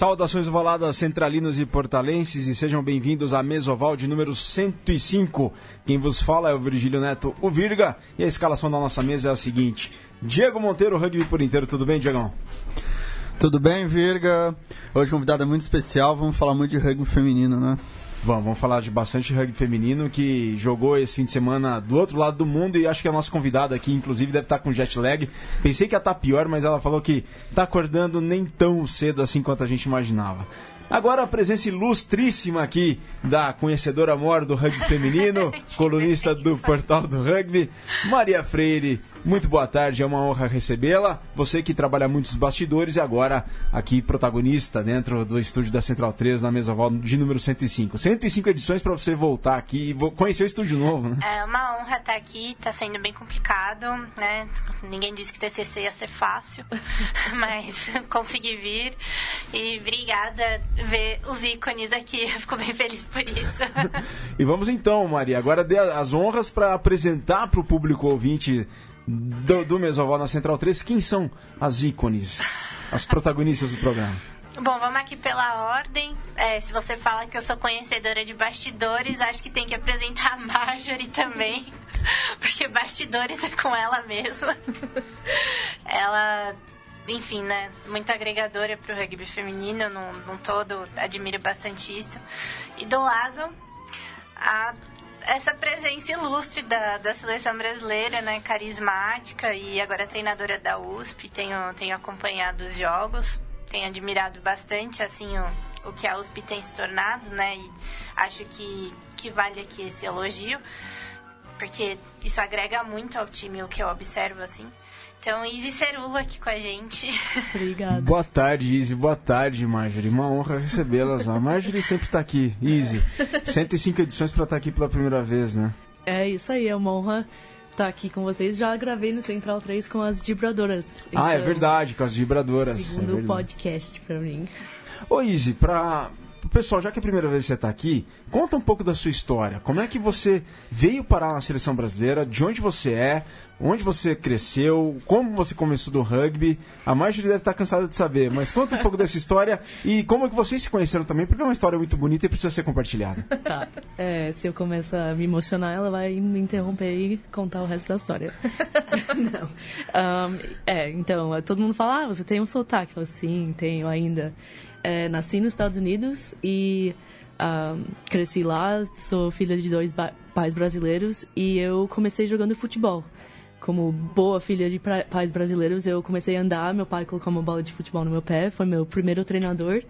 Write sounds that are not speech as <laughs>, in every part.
Saudações ovaladas centralinos e portalenses e sejam bem-vindos à Mesoval de número 105. Quem vos fala é o Virgílio Neto, o Virga, e a escalação da nossa mesa é a seguinte: Diego Monteiro, rugby por inteiro, tudo bem, Diegão? Tudo bem, Virga? Hoje convidada muito especial, vamos falar muito de rugby feminino, né? Vamos, vamos falar de bastante rugby feminino que jogou esse fim de semana do outro lado do mundo e acho que a nossa convidada aqui, inclusive, deve estar com jet lag. Pensei que ia estar pior, mas ela falou que está acordando nem tão cedo assim quanto a gente imaginava. Agora a presença ilustríssima aqui da conhecedora maior do rugby feminino, <laughs> colunista do portal do rugby, Maria Freire, muito boa tarde, é uma honra recebê-la. Você que trabalha muitos bastidores e agora aqui protagonista dentro do estúdio da Central 3 na mesa oval de número 105. 105 edições para você voltar aqui e conhecer o estúdio novo, né? É uma honra estar aqui, está sendo bem complicado, né? Ninguém disse que TCC ia ser fácil, <laughs> mas <laughs> consegui vir e obrigada ver os ícones aqui, <laughs> eu fico bem feliz por isso. e vamos então, Maria, agora dê as honras para apresentar para o público ouvinte do, do Mesoval na Central 3, quem são as ícones, as protagonistas do programa? Bom, vamos aqui pela ordem. É, se você fala que eu sou conhecedora de bastidores, acho que tem que apresentar a Marjorie também. <laughs> Porque bastidores é com ela mesma. ela, enfim, né? Muito agregadora para o rugby feminino, num, num todo, admiro bastante isso. E do lado, a essa presença ilustre da, da seleção brasileira, né? Carismática e agora treinadora da USP. Tenho, tenho acompanhado os jogos, tenho admirado bastante, assim, o, o que a USP tem se tornado, né? E acho que, que vale aqui esse elogio, porque isso agrega muito ao time, o que eu observo, assim. Então, Izzy Cerula aqui com a gente. <laughs> Obrigada. Boa tarde, Izzy. Boa tarde, Marjorie. Uma honra recebê-las. A Marjorie sempre está aqui. Izzy, 105 edições para estar tá aqui pela primeira vez, né? É isso aí, é uma honra estar tá aqui com vocês. Já gravei no Central 3 com as vibradoras. Então, ah, é então, verdade, com as vibradoras. Segundo é podcast para mim. Ô, Izzy, para Pessoal, já que é a primeira vez que você está aqui, conta um pouco da sua história. Como é que você veio parar na seleção brasileira? De onde você é? Onde você cresceu? Como você começou do rugby? A Marjorie deve estar cansada de saber, mas conta um pouco dessa <laughs> história e como é que vocês se conheceram também, porque é uma história muito bonita e precisa ser compartilhada. <laughs> Tá. É, se eu começar a me emocionar, ela vai me interromper e contar o resto da história. <laughs> Não. Um, é, então, todo mundo fala, ah, você tem um sotaque. Eu, sim, tenho ainda é, nasci nos Estados Unidos e um, cresci lá. Sou filha de dois pais brasileiros e eu comecei jogando futebol. Como boa filha de pais brasileiros, eu comecei a andar. Meu pai colocou uma bola de futebol no meu pé, foi meu primeiro treinador.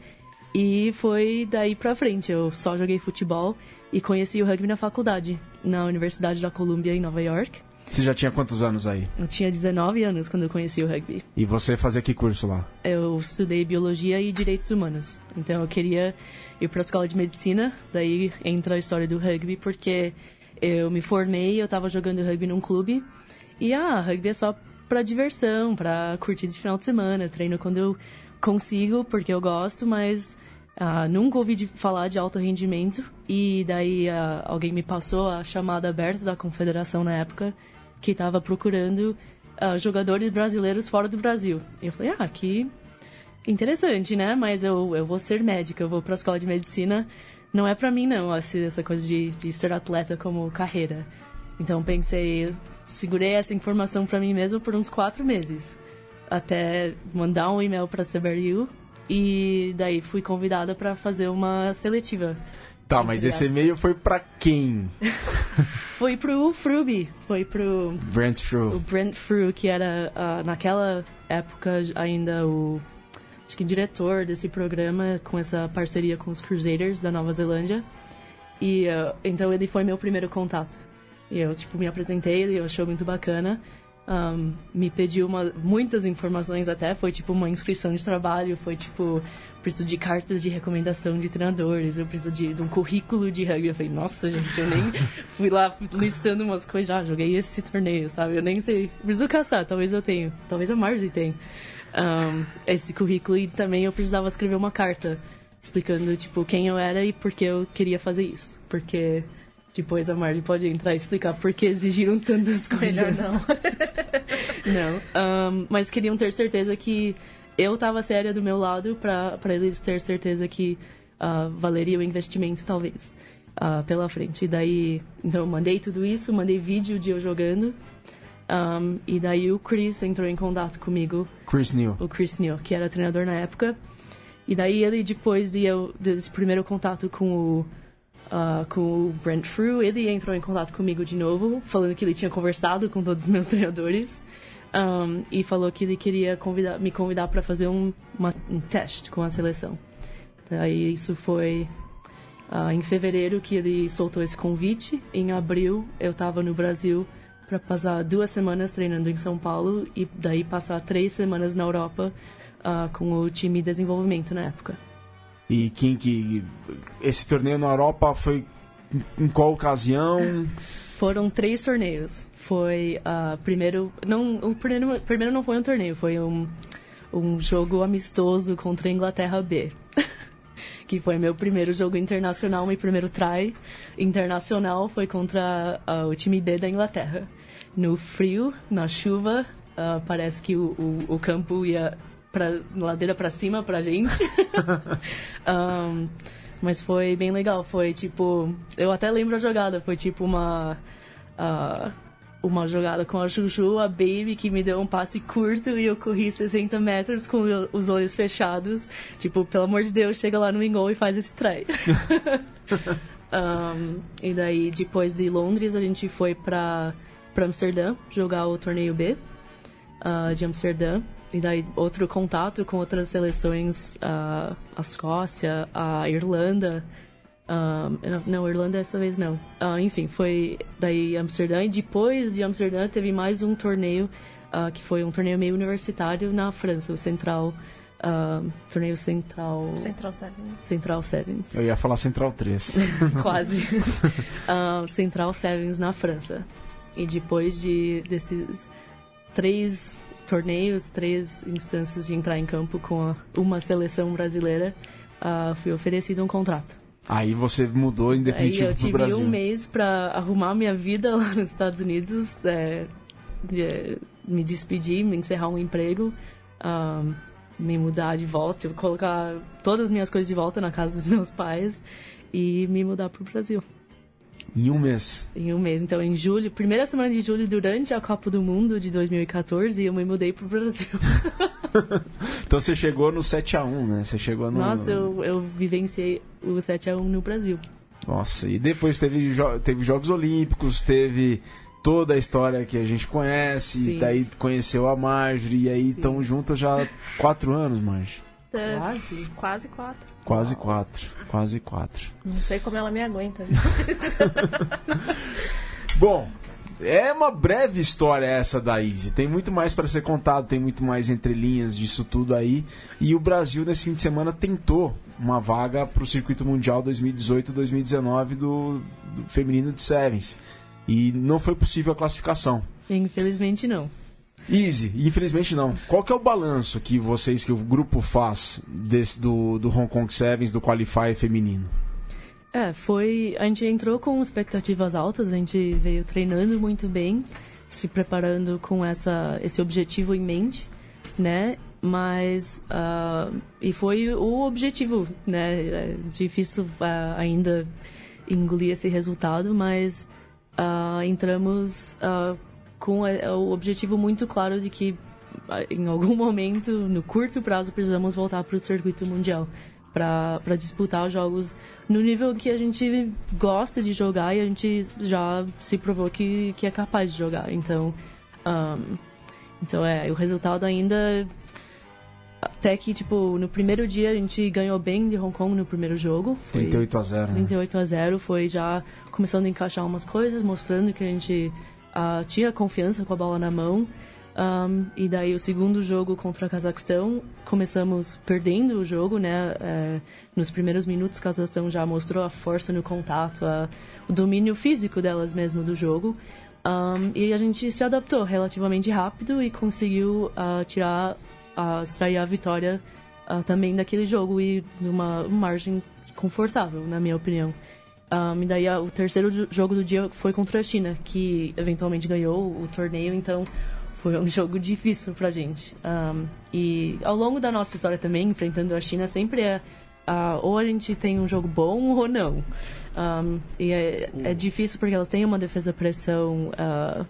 E foi daí pra frente. Eu só joguei futebol e conheci o rugby na faculdade, na Universidade da Columbia, em Nova York. Você já tinha quantos anos aí? Eu tinha 19 anos quando eu conheci o rugby. E você fazia que curso lá? Eu estudei biologia e direitos humanos. Então eu queria ir para a escola de medicina, daí entra a história do rugby, porque eu me formei, eu estava jogando rugby num clube. E ah, rugby é só para diversão, para curtir de final de semana, treino quando eu consigo, porque eu gosto, mas ah, nunca ouvi de falar de alto rendimento. E daí ah, alguém me passou a chamada aberta da confederação na época que estava procurando uh, jogadores brasileiros fora do Brasil. E eu falei, ah, que interessante, né? Mas eu, eu vou ser médica, eu vou para a escola de medicina. Não é para mim, não, essa coisa de, de ser atleta como carreira. Então pensei, segurei essa informação para mim mesmo por uns quatro meses. Até mandar um e-mail para a CBRU e daí fui convidada para fazer uma seletiva Tá, mas esse e-mail foi pra quem? <laughs> foi pro Fruby, foi pro... Brent Fru. O Brent Fru, que era, uh, naquela época, ainda o... Acho que diretor desse programa, com essa parceria com os Crusaders da Nova Zelândia. E, uh, então, ele foi meu primeiro contato. E eu, tipo, me apresentei, ele achou muito bacana um, me pediu uma, muitas informações até, foi tipo uma inscrição de trabalho, foi tipo, preciso de cartas de recomendação de treinadores, eu preciso de, de um currículo de rugby. Eu falei, nossa, gente, eu nem <laughs> fui lá listando umas coisas, já joguei esse torneio, sabe? Eu nem sei, preciso caçar, talvez eu tenha, talvez a Marjorie tenha um, esse currículo e também eu precisava escrever uma carta explicando, tipo, quem eu era e por que eu queria fazer isso. Porque depois a Marley pode entrar e explicar por que exigiram tantas coisas. Melhor não. <laughs> não. Um, mas queriam ter certeza que eu tava séria do meu lado para eles ter certeza que uh, valeria o investimento, talvez, uh, pela frente. E daí, então, eu mandei tudo isso, mandei vídeo de eu jogando. Um, e daí o Chris entrou em contato comigo. Chris Neal. O Chris Neal, que era treinador na época. E daí ele, depois de eu, desse primeiro contato com o, uh, com o Brent Frew, ele entrou em contato comigo de novo, falando que ele tinha conversado com todos os meus <laughs> treinadores. Um, e falou que ele queria convidar, me convidar para fazer um, uma, um teste com a seleção. Daí isso foi uh, em fevereiro que ele soltou esse convite. Em abril eu estava no Brasil para passar duas semanas treinando em São Paulo e daí passar três semanas na Europa uh, com o time de desenvolvimento na época. E quem que esse torneio na Europa foi em qual ocasião? Foram três torneios. Foi uh, primeiro não o primeiro, primeiro não foi um torneio, foi um um jogo amistoso contra a Inglaterra B. <laughs> que foi meu primeiro jogo internacional, meu primeiro try internacional foi contra uh, o time B da Inglaterra no frio, na chuva. Uh, parece que o, o, o, campo ia pra ladeira para cima pra gente. <laughs> um, mas foi bem legal. Foi tipo. Eu até lembro a jogada. Foi tipo uma. Uh, uma jogada com a Juju, a Baby, que me deu um passe curto e eu corri 60 metros com os olhos fechados. Tipo, pelo amor de Deus, chega lá no Ingol e faz esse try. <laughs> um, e daí, depois de Londres, a gente foi pra para Amsterdã jogar o torneio B uh, de Amsterdã. E daí outro contato com outras seleções, uh, a Escócia, a Irlanda. Uh, não, Irlanda dessa vez não. enfim, foi daí Amsterdã. E depois de Amsterdã teve mais um torneio, que foi um torneio meio universitário na França, o Central. torneio Central. Central Sevens. Central Sevens. Eu ia falar Central 3. <laughs> Quase. Central Sevens na França. E depois de desses três torneios, três instâncias de entrar em campo com a, uma seleção brasileira, uh, fui oferecido um contrato. Aí você mudou em definitivo para o Brasil. Eu tive um mês para arrumar minha vida <laughs> lá nos Estados Unidos, é, de, me despedir, me encerrar um emprego, uh, me mudar de volta, colocar todas as minhas coisas de volta na casa dos meus pais e me mudar para o Brasil. Em um mês. Em um mês. Então, em julho, primeira semana de julho, durante a Copa do Mundo de 2014, eu me mudei pro Brasil. <laughs> então você chegou no 7x1, né? Você chegou no. Nossa, eu, eu vivenciei o 7x1 no Brasil. Nossa, e depois teve, teve Jogos Olímpicos, teve toda a história que a gente conhece, Sim. daí conheceu a Marjorie, e aí estão juntas já há quatro anos, Marjorie. Quase. Quase quatro. Quase quatro. Quase quatro. Não sei como ela me aguenta. <laughs> Bom, é uma breve história essa da Easy. Tem muito mais para ser contado, tem muito mais entrelinhas disso tudo aí. E o Brasil, nesse fim de semana, tentou uma vaga para o Circuito Mundial 2018-2019 do, do feminino de Sevens. E não foi possível a classificação. Infelizmente não. Easy, infelizmente não. Qual que é o balanço que vocês, que o grupo faz desse, do, do Hong Kong Sevens, do Qualify feminino? É, foi. A gente entrou com expectativas altas, a gente veio treinando muito bem, se preparando com essa, esse objetivo em mente, né? Mas. Uh, e foi o objetivo, né? É difícil uh, ainda engolir esse resultado, mas uh, entramos com o objetivo muito claro de que em algum <laughs> momento, no curto prazo, precisamos voltar para o circuito mundial para disputar jogos no nível que a gente gosta de jogar e a gente já se provou que, que é capaz de jogar. Então, um, então é, o resultado ainda até que, tipo, no primeiro dia a gente ganhou bem de Hong Kong no primeiro jogo. Foi 38 a 0. 38 a 0 foi já começando a encaixar umas coisas, mostrando que a gente uh, tinha confiança com a bola na mão. Um, e daí o segundo jogo contra o Cazaquistão, começamos perdendo o jogo, né? É, nos primeiros minutos o Cazaquistão já mostrou a força no contato, a, o domínio físico delas mesmo do jogo. Um, e a gente se adaptou relativamente rápido e conseguiu uh, tirar, uh, extrair a vitória uh, também daquele jogo e numa margem confortável, na minha opinião. Um, e daí o terceiro jogo do dia foi contra a China, que eventualmente ganhou o torneio, então foi um <laughs> jogo difícil pra gente. Um, e ao longo da nossa história também, enfrentando a China, sempre é uh, ou a gente tem um jogo bom ou não. Um, e é, é, difícil porque elas têm uma defesa pressão, uh,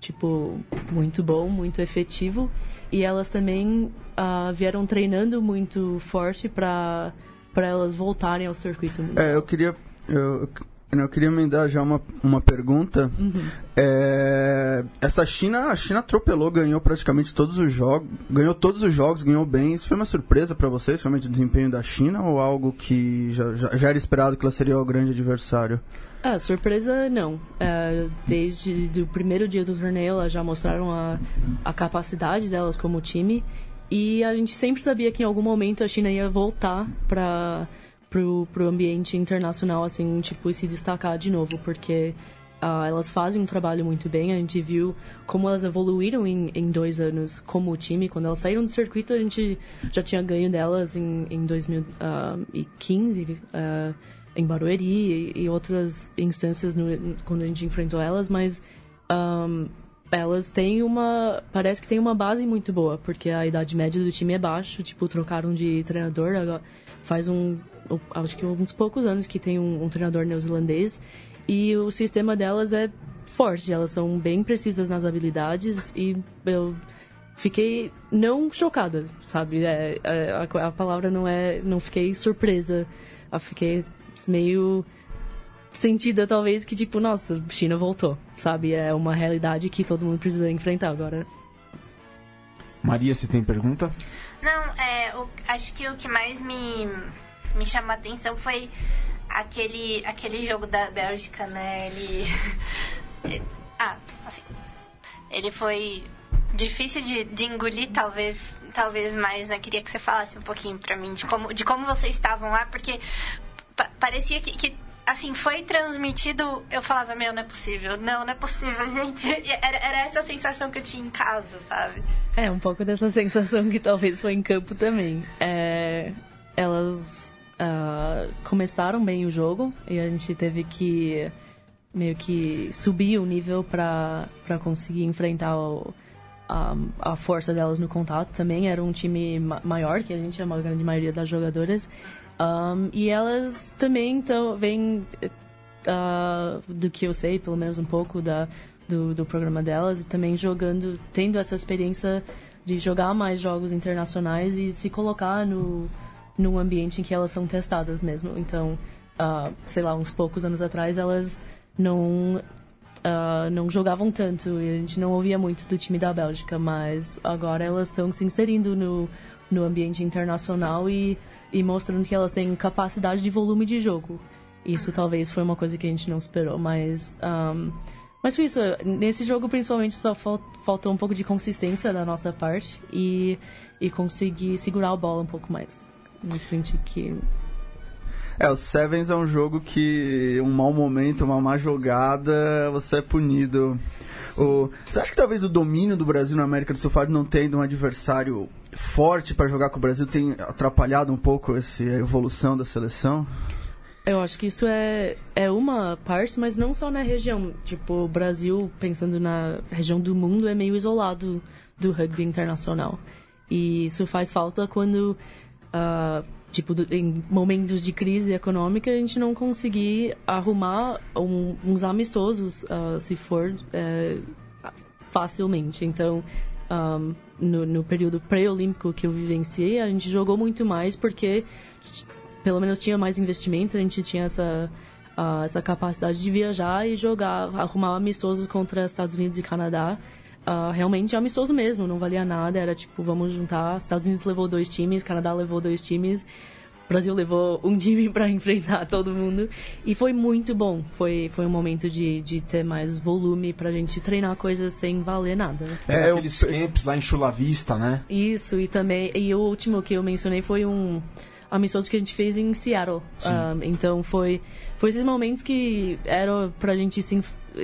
tipo, muito bom, muito efetivo. E elas também uh, vieram treinando muito forte para para elas voltarem ao circuito. É, eu queria eu, eu queria emendar já uma, uma pergunta. Uhum. É, essa China, a China atropelou, ganhou praticamente todos os jogos, ganhou todos os jogos, ganhou bem. Isso foi uma surpresa para vocês, realmente o desempenho da China ou algo que já, já, já, era esperado que ela seria o grande adversário? Ah, surpresa não. É, desde o primeiro dia do torneio, elas já mostraram a, a capacidade delas como time e a gente sempre sabia que em algum momento a China ia voltar para pro, pro ambiente internacional, assim, tipo, se destacar de novo, porque uh, elas fazem um trabalho muito bem. A gente viu como elas evoluíram em, em dois anos como time. Quando elas saíram do circuito, a gente já tinha ganho delas em, em 2015, uh, ah, em Barueri e, e, outras instâncias no, quando a gente enfrentou elas, mas um, elas têm uma. Parece que tem uma base muito boa, porque a idade média do time é baixa, tipo, trocaram de treinador, agora faz um acho que uns poucos anos que tem um, um treinador neozelandês e o sistema delas é forte, elas são bem precisas nas habilidades e eu fiquei não chocada, sabe? É, é, a, a, palavra não é, não fiquei surpresa, eu fiquei meio sentida talvez que tipo, nossa, China voltou, sabe? É uma realidade que todo mundo precisa enfrentar agora. Maria, se tem pergunta? Não, é, o, acho que o que mais me me chamou a atenção foi aquele, aquele jogo da Bélgica, né? Ele. <laughs> ah, assim. Ele foi difícil de, de engolir, talvez, talvez mais, né? Queria que você falasse um pouquinho pra mim de como, de como vocês estavam lá, porque pa parecia que, que assim, foi transmitido, eu falava, meu, não é possível, não, não é possível, <laughs> gente. Era, era essa sensação que eu tinha em casa, sabe? É, um pouco dessa sensação que talvez foi em campo também. É, elas uh, começaram bem o jogo e a gente teve que meio que subir o nível para conseguir enfrentar o, a, a força delas no contato também. Era um time ma maior que a gente, a grande maioria das jogadoras. Um, e elas também então, vêm, uh, do que eu sei, pelo menos um pouco da, do, do programa delas, e também jogando, tendo essa experiência de jogar mais jogos internacionais e se colocar no, num ambiente em que elas são testadas mesmo. Então, uh, sei lá, uns poucos anos atrás elas não uh, não jogavam tanto e a gente não ouvia muito do time da Bélgica, mas agora elas estão se inserindo no, no ambiente internacional e, e mostrando que elas têm capacidade de volume de jogo. Isso talvez foi uma coisa que a gente não esperou, mas um, mas foi isso. Nesse jogo, principalmente, só faltou um pouco de consistência da nossa parte e, e conseguir segurar a bola um pouco mais. Eu senti que. É, o Sevens é um jogo que um mau momento, uma má jogada, você é punido. O... Você acha que talvez o domínio do Brasil na América do Sul não tendo um adversário forte para jogar com o Brasil tenha atrapalhado um pouco esse, a evolução da seleção? Eu acho que isso é, é uma parte, mas não só na região. Tipo, o Brasil, pensando na região do mundo, é meio isolado do rugby internacional. E isso faz falta quando uh, tipo, em momentos de crise econômica, a gente não conseguir arrumar um, uns amistosos, uh, se for uh, facilmente. Então, um, no, no, período pré-olímpico que eu vivenciei, a gente jogou muito mais porque, pelo menos, tinha mais investimento, a gente tinha essa, uh, essa capacidade de viajar e jogar, arrumar amistosos contra Estados Unidos e Canadá uh, realmente amistoso mesmo, não valia nada, era tipo, vamos juntar, Estados Unidos levou dois times, Canadá levou dois times, Brasil levou um time <laughs> para enfrentar todo mundo e foi muito bom. Foi, foi um momento de, de ter mais volume pra gente treinar coisas sem valer nada. É, é aqueles camps lá em Chula Vista, né? Isso, e também. E o último que eu mencionei foi um amistoso que a gente fez em Seattle. Um, ah, então foi, foi esses momentos que era pra gente se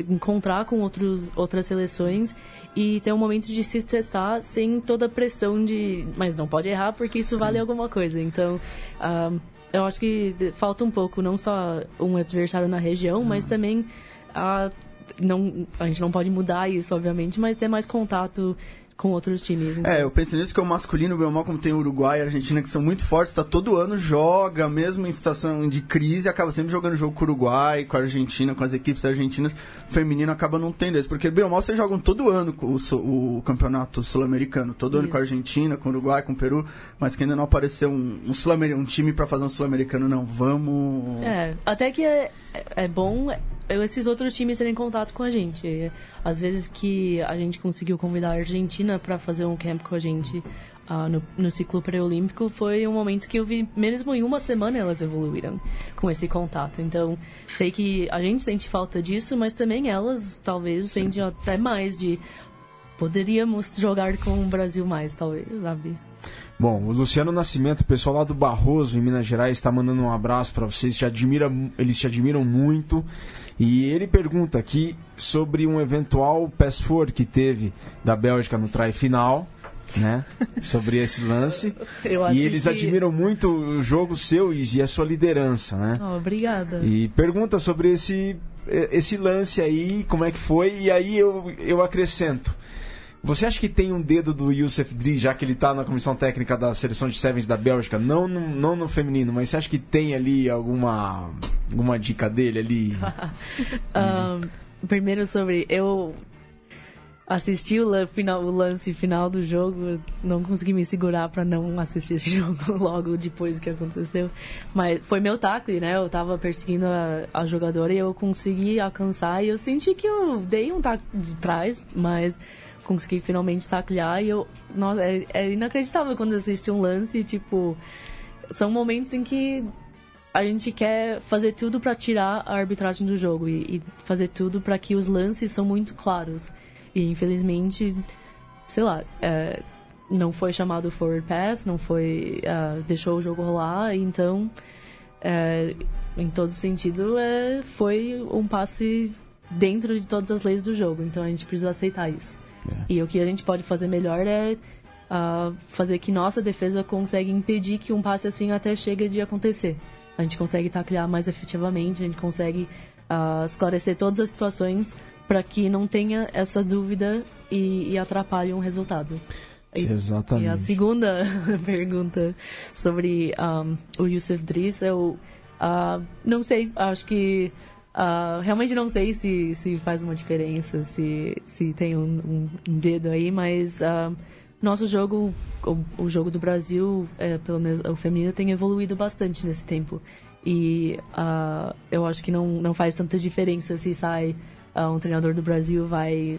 encontrar com outros, outras seleções e ter um momento de se testar sem toda a pressão de mas não pode errar porque isso Sim. vale alguma coisa. Então, um, eu acho que falta um pouco, não só um adversário na região, mas também a não, a gente não pode mudar isso, obviamente, mas ter mais contato com outros times. Então. É, eu penso nisso que o masculino, bem ou mal, como tem o Uruguai e a Argentina, que são muito fortes, tá todo ano, joga, mesmo em situação de crise, acaba sempre jogando jogo com o Uruguai, com a Argentina, com as equipes argentinas. O feminino acaba não tendo isso, porque bem ou mal vocês jogam todo ano o, o campeonato sul-americano, todo ano com a Isso. Argentina, com o Uruguai, com o Peru, mas que ainda não apareceu um, um, sul um time pra fazer um sul-americano, não. Vamos. É, até que é, é- é bom esses outros times terem contato com a gente. Às vezes que a gente conseguiu convidar a Argentina para fazer um camp com a gente ah, no, no ciclo pré-olímpico, foi um momento que eu vi, mesmo em uma semana, elas evoluíram com esse contato. Então, sei que a gente sente falta disso, mas também elas talvez sentem até mais de. Poderíamos jogar com o Brasil mais, talvez, sabe? Bom, o Luciano Nascimento, o pessoal lá do Barroso, em Minas Gerais, está mandando um abraço para vocês. Te admira, eles te admiram muito. E ele pergunta aqui sobre um eventual pass forward que teve da Bélgica no try final, né? <laughs> Sobre esse lance. E eles admiram muito o jogo seu e a sua liderança, né? Oh, obrigada. E pergunta sobre esse, esse lance aí, como é que foi, e aí eu, eu acrescento. Você acha que tem um dedo do Youssef Dri, já que ele está na comissão técnica da seleção de sevens da Bélgica, não no, não no feminino, mas você acha que tem ali alguma, alguma dica dele ali? <laughs> Ahn, primeiro sobre. Eu assisti o, final, o lance final do jogo, não consegui me segurar pra não assistir esse <laughs> jogo logo depois que aconteceu. Mas foi meu tackle, né? Eu tava perseguindo a, a jogadora e eu consegui alcançar e eu senti que eu dei um tackle de trás, mas consegui finalmente taclear e eu. Nossa, é, é inacreditável quando assiste um lance, tipo. São momentos em que a gente quer fazer tudo para tirar a arbitragem do jogo e, e fazer tudo para que os lances são muito claros. E infelizmente, sei lá, é, não foi chamado forward pass, não foi ah, deixou o jogo rolar, então é, em todo sentido é, foi um passe dentro de todas as leis do jogo. Então a gente precisa aceitar isso. E o que a gente pode fazer melhor é ah, fazer que nossa defesa consegue impedir que um passe assim até chegue de acontecer. A gente consegue taclear mais efetivamente, a gente consegue ah, esclarecer todas as situações para que não tenha essa dúvida e, e atrapalhe um resultado. E- Exatamente. E a segunda <laughs> pergunta sobre um, o Yusuf Driss, eu ah, não sei, acho que ah, realmente não sei se, se faz uma diferença, se, se tem um, um- dedo aí, mas ah, nosso jogo, o, o jogo do Brasil, é, pelo menos o feminino, tem evoluído bastante nesse tempo. E ah, eu acho que não, não faz tanta diferença se sai um treinador do Brasil vai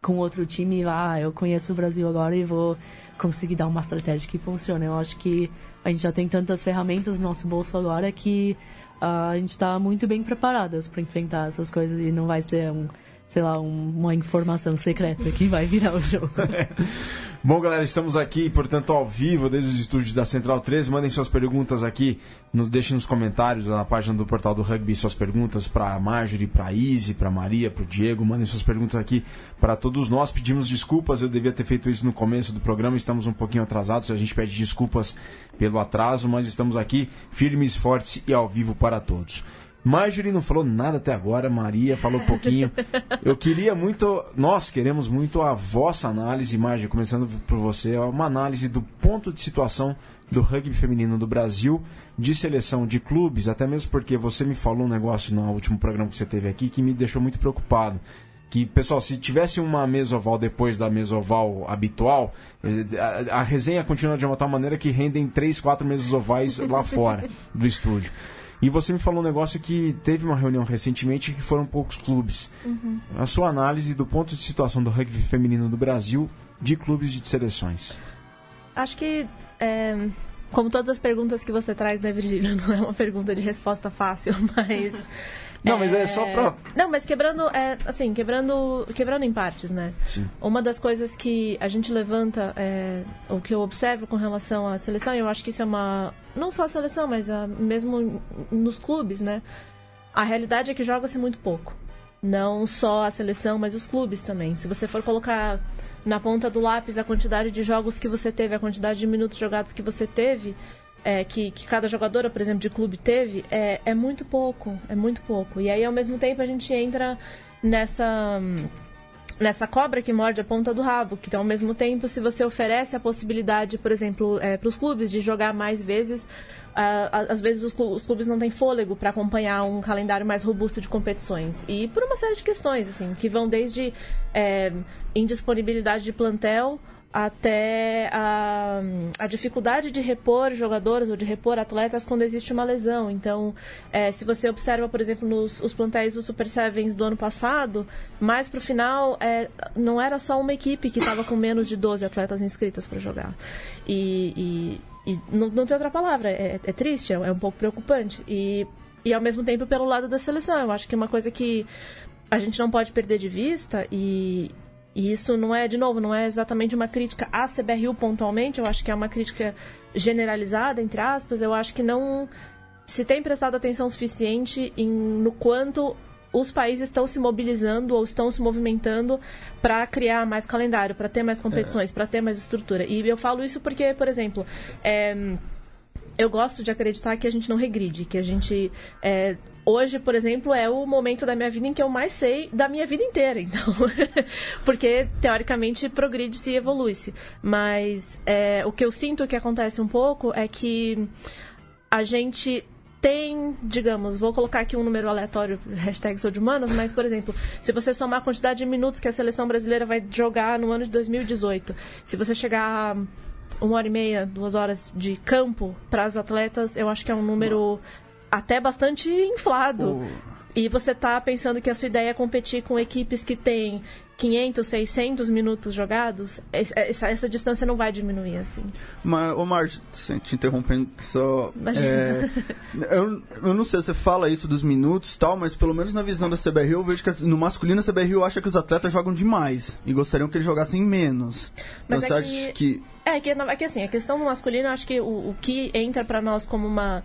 com outro time, ah, eu conheço o Brasil agora e vou conseguir dar uma estratégia que funcione. Eu acho que a gente já tem tantas ferramentas no nosso bolso agora que a gente está muito bem preparadas para enfrentar essas coisas e não vai ser um, sei lá, um- uma informação secreta que vai virar o jogo. <laughs> Bom, galera, estamos aqui, portanto, ao vivo, desde os estúdios da Central 13. Mandem suas perguntas aqui, nos deixem nos comentários na página do portal do Rugby suas perguntas para a Marjorie, para Izzy, para Maria, para o Diego. Mandem suas perguntas aqui para todos nós. Pedimos desculpas, eu devia ter feito isso no começo do programa, estamos um pouquinho atrasados. A gente pede desculpas pelo atraso, mas estamos aqui firmes, fortes e ao vivo para todos. Marjorie não falou nada até agora, Maria falou um pouquinho. <laughs> Eu queria muito, nós queremos muito a vossa análise, Marjorie, começando por você, uma análise do ponto de situação do rugby feminino do Brasil, de seleção de clubes, até mesmo porque você me falou um negócio no último programa que você teve aqui que me deixou muito preocupado. Que, pessoal, se tivesse uma mesoval depois da mesoval habitual, a, a resenha continua de uma tal maneira que rendem três, quatro mesovais lá fora do estúdio. E você me falou um negócio que teve uma reunião recentemente que foram poucos clubes. A sua análise do ponto de situação do rugby feminino do Brasil de clubes de seleções. Acho que, é, como todas as perguntas que você traz, né, Virgílio, <laughs> não é uma pergunta de resposta fácil, <laughs> mas... Não, mas é só pra- Não, mas quebrando, é, assim, quebrando, quebrando em partes, né? Sim. Uma das coisas que a gente levanta, é, o que eu observo com relação à seleção, e eu acho que isso é uma... Não só a seleção, mas a, mesmo nos clubes, né? A realidade é que joga-se muito pouco. Não só a seleção, mas os clubes também. Se você for colocar na ponta do lápis a quantidade de jogos que você teve, a quantidade de minutos jogados que você teve, é, que, que cada jogadora, por exemplo, de clube teve, é, é muito pouco, é muito pouco. E aí, ao mesmo tempo, a gente entra nessa nessa cobra que morde a ponta do rabo, que então, ao mesmo tempo, se você oferece a possibilidade, por exemplo, é, para os clubes de jogar mais vezes, às vezes os clubes, os clubes não têm fôlego para acompanhar um calendário mais robusto de competições. E por uma série de questões, assim, que vão desde é, indisponibilidade de plantel até a, a, dificuldade de repor jogadores ou de repor atletas quando existe uma lesão. Então, é, se você observa, por exemplo, nos os plantéis do Super Sevens do ano passado, mais para o final, é, não era só uma equipe que estava com menos de 12 atletas inscritas para jogar. E, e, e, não, não tem outra palavra, é, é triste, é, é um pouco preocupante. E, e, ao mesmo tempo, pelo lado da seleção, eu acho que é uma coisa que a gente não pode perder de vista e, e isso não é, de novo, não é exatamente uma crítica à CBRU pontualmente, eu acho que é uma crítica generalizada, entre aspas. Eu acho que não se tem prestado atenção suficiente em, no quanto os países estão se mobilizando ou estão se movimentando para criar mais calendário, para ter mais competições, é. para ter mais estrutura. E eu falo isso porque, por exemplo, é, eu gosto de acreditar que a gente não regride, que a gente é, hoje, por exemplo, é o momento da minha vida em que eu mais sei da minha vida inteira. Então, <laughs> porque teoricamente progride-se e evolui-se. Mas é, o que eu sinto que acontece um pouco é que a gente tem, digamos, vou colocar aqui um número aleatório, hashtag sou de humanas, mas, por exemplo, se você somar a quantidade de minutos que a seleção brasileira vai jogar no ano de 2018, se você chegar a uma hora e meia, duas horas de campo para as atletas, eu acho que é um número até bastante inflado. O... E você tá pensando que a sua ideia é competir com equipes que têm 500, 600 minutos jogados, essa, essa distância não vai diminuir assim. Mas, Omar, te interrompendo só. É, eu, eu não sei, você fala isso dos minutos e tal, mas pelo menos na visão da CBRU, eu vejo que no masculino a CBRU acha que os atletas jogam demais e gostariam que eles jogassem menos. Mas então, é que, que... É, que, é que assim, a questão do masculino, eu acho que o, o que entra para nós como uma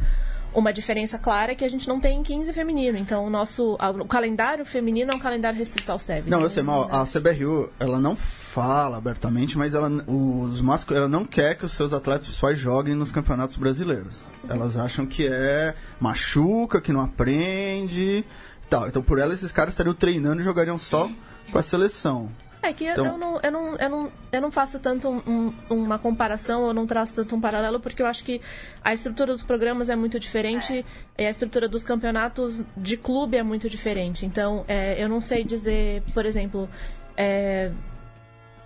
uma diferença clara é que a gente não tem 15 feminino. Então, o nosso o calendário feminino é um calendário restrito ao SEB. Não, eu sei, mal. A CBRU, ela não fala abertamente, mas ela, os masco, ela não quer que os seus atletas pessoais joguem nos campeonatos brasileiros. Elas acham que é machuca, que não aprende tal. Então, por ela, esses caras estariam treinando e jogariam só com a seleção. É que então... eu, não, eu, não, eu, não, eu não faço tanto um, uma comparação, ou não traço tanto um paralelo, porque eu acho que a estrutura dos programas é muito diferente e a estrutura dos campeonatos de clube é muito diferente. Então, é, eu não sei dizer, por exemplo, é,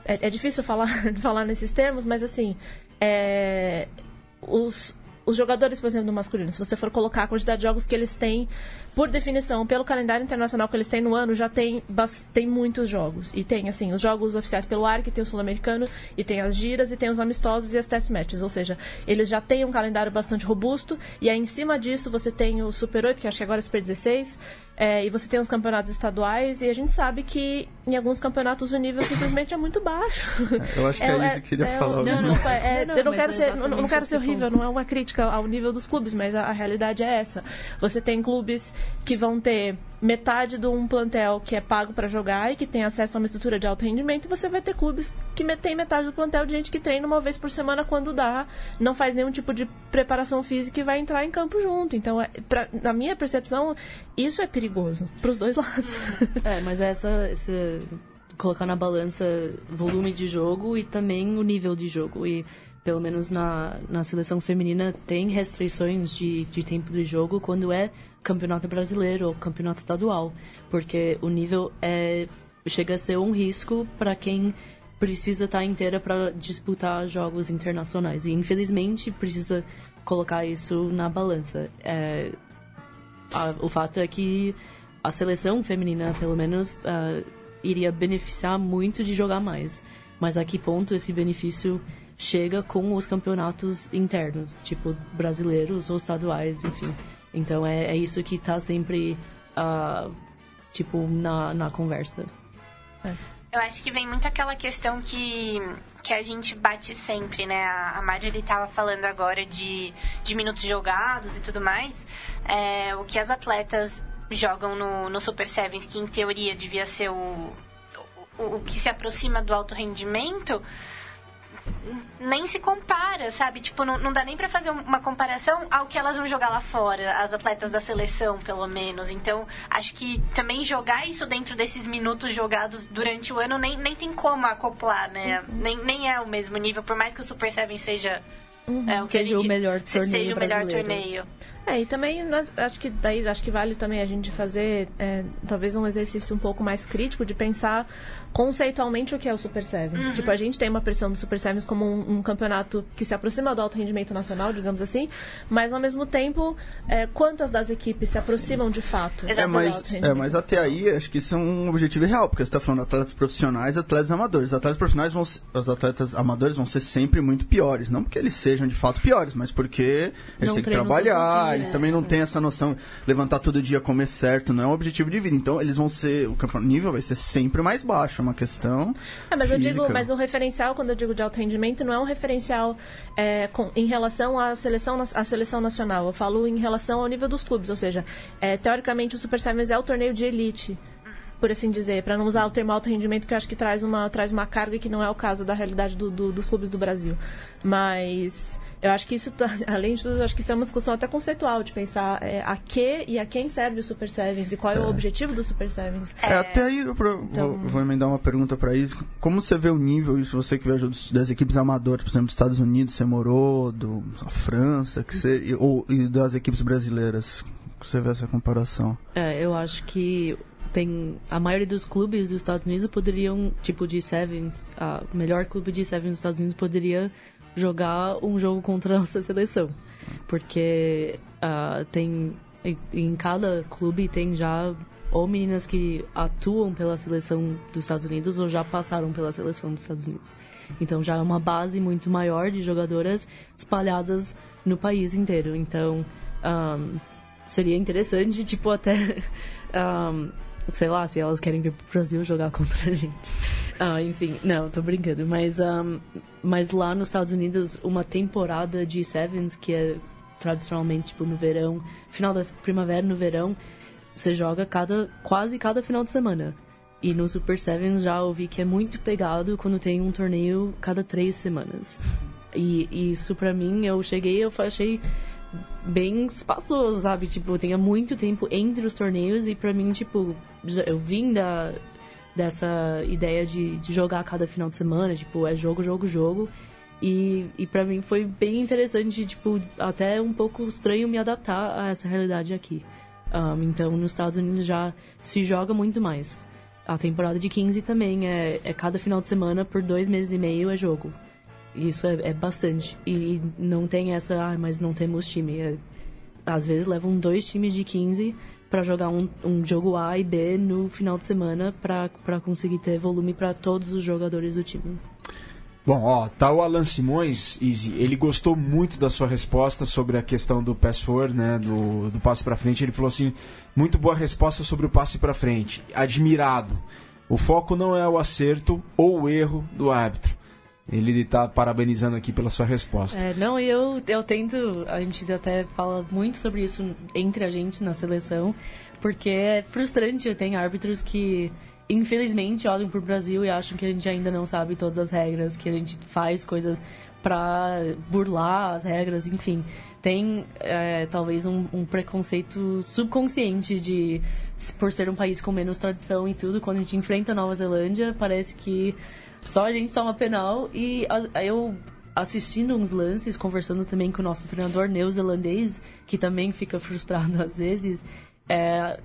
é, é difícil falar, <laughs> falar nesses termos, mas assim, é, os, os jogadores, por exemplo, do masculino, se você for colocar a quantidade de jogos que eles têm, por definição, pelo calendário internacional que eles têm no ano, já tem, tem muitos jogos. E tem, assim, os jogos oficiais pelo ar, que tem o sul-americano, e tem as giras, e tem os amistosos e as test matches. Ou seja, eles já têm um calendário bastante robusto, e aí em cima disso você tem o Super 8, que acho que agora é Super 16, é, e você tem os campeonatos estaduais, e a gente sabe que em alguns campeonatos o nível simplesmente é muito baixo. Eu acho que é, é isso que queria é, falar. Não, não, é, não, eu não quero, ser, não, não quero ser horrível, não é uma crítica ao nível dos clubes, mas a, a realidade é essa. Você tem clubes que vão ter metade de um plantel que é pago para jogar e que tem acesso a uma estrutura de alto rendimento, e você vai ter clubes que tem metade do plantel de gente que treina uma vez por semana quando dá, não faz nenhum tipo de preparação física e vai entrar em campo junto. Então, é, pra, na minha percepção, isso é perigoso para os dois <laughs> lados. É, mas essa, essa colocar na balança volume de jogo e também o nível de jogo e pelo menos na, na seleção feminina, tem restrições de, de tempo de jogo quando é campeonato brasileiro ou campeonato estadual, porque o nível é, chega a ser um risco para quem precisa estar tá inteira para disputar jogos internacionais. E infelizmente precisa colocar isso na balança. É, a, o fato é que a seleção feminina, pelo menos, uh, iria beneficiar muito de jogar mais. Mas a que ponto esse benefício chega com os campeonatos internos, tipo brasileiros ou estaduais, enfim. Então é, é isso que está sempre, uh, tipo, na, na conversa. É. Eu acho que vem muito aquela questão que, que a gente bate sempre, né? A, a Marjorie estava falando agora de, de minutos jogados e tudo mais. É, o que as atletas jogam no, no Super Sevens, que em teoria devia ser o, o, o que se aproxima do alto rendimento nem se compara, sabe? Tipo, não, não dá nem para fazer uma comparação ao que elas vão jogar lá fora, as atletas da seleção, pelo menos. Então, acho que também jogar isso dentro desses minutos jogados durante o ano nem, nem tem como acoplar, né? Uhum. Nem, nem é o mesmo nível, por mais que o Super Seven seja Uhum, é, o que seja gente, o melhor torneio seja o melhor torneio. É, e também nós, acho que daí acho que vale também a gente fazer é, talvez um exercício um pouco mais crítico de pensar conceitualmente o que é o Super Sevens. Uhum. Tipo, a gente tem uma pressão do Super Sevens como um, um, campeonato que se aproxima do alto rendimento nacional, digamos assim, mas ao mesmo tempo, é, quantas das equipes se aproximam de fato é, mas, é, mas até aí acho que isso é um objetivo real, porque você está falando de atletas profissionais e atletas amadores. Os atletas profissionais vão os atletas amadores vão ser sempre muito piores, não porque eles sejam de fato piores, mas porque eles não têm que trabalhar, eles também não têm essa noção. Levantar todo dia, comer certo, não é um objetivo de vida. Então, eles vão ser. O nível vai ser sempre mais baixo. É uma questão. É, mas física. eu digo, mas o referencial, quando eu digo de alto rendimento, não é um referencial é, com, em relação à seleção, à seleção nacional. Eu falo em relação ao nível dos clubes. Ou seja, é, teoricamente, o Super Sevens é o torneio de elite por assim dizer, para não usar o termo alto rendimento, que eu acho que traz uma, traz uma carga que não é o caso da realidade do, do, dos clubes do Brasil. Mas eu acho que isso, tá, <laughs> além de tudo, acho que isso é uma discussão até conceitual, de pensar é, a que e a quem serve o Super Sevens e qual é, é o objetivo do Super Sevens. É, até aí eu pro, então... vou, vou emendar uma pergunta para isso. Como você vê o nível, isso você que viajou das equipes amadoras, por exemplo, dos Estados Unidos, você morou, do, da França, que você, ou e das equipes brasileiras? Você vê essa comparação? É, eu acho que tem a maioria dos clubes dos Estados Unidos poderiam, tipo de Sevens, a melhor clube de Sevens dos Estados Unidos poderia jogar um jogo contra <laughs> a nossa seleção. Porque uh, tem em cada clube tem já ou meninas que atuam pela seleção dos Estados Unidos ou já passaram pela seleção dos Estados Unidos. Então já é uma base muito maior de jogadoras espalhadas no país inteiro. Então um, seria interessante, tipo, até um, <laughs> sei lá, se elas querem vir pro Brasil jogar <laughs> contra a gente. Ah, enfim, não, tô brincando. Mas, um, mas lá nos Estados Unidos, uma temporada de Sevens, que é tradicionalmente tipo no verão, final da primavera no verão, você joga cada, quase cada final de semana. E no Super Sevens já ouvi que é muito pegado quando tem um torneio cada três semanas. E, e isso pra mim, eu cheguei, eu achei bem espaçoso, sabe? Tipo, tinha muito tempo entre os torneios e pra mim, tipo, eu vim da, dessa ideia de, de jogar cada final de semana, tipo, é jogo, jogo, jogo. E, e para mim foi bem interessante, tipo, até um pouco estranho me adaptar a essa realidade aqui. Um, então, nos Estados Unidos já se joga muito mais. A temporada de 15 também é, é cada final de semana por dois meses e meio é jogo. Isso é, é bastante. E não tem essa, ah, mas não temos time. É, às vezes levam dois times de 15 para jogar um, um, jogo A e B no final de semana para conseguir ter volume para todos os jogadores do time. Bom, ó, tá o Alan Simões, Easy, ele gostou muito da sua resposta sobre a questão do pass forward, né, do, do passe para frente. Ele falou assim, muito boa resposta sobre o passe para frente, admirado. O foco não é o acerto ou o erro do árbitro, ele está parabenizando aqui pela sua resposta. É, não, eu, eu tento, a gente até fala muito sobre isso entre a gente na seleção, porque é frustrante, tem árbitros que infelizmente olham para o Brasil e acham que a gente ainda não sabe todas as regras, que a gente faz coisas para burlar as regras, enfim. Tem é, talvez um, um, preconceito subconsciente de, por ser um país com menos tradição e tudo, quando a gente enfrenta a Nova Zelândia, parece que só a gente toma penal e eu assistindo uns lances, conversando também com o nosso treinador neozelandês, que também fica frustrado <laughs> às vezes, é,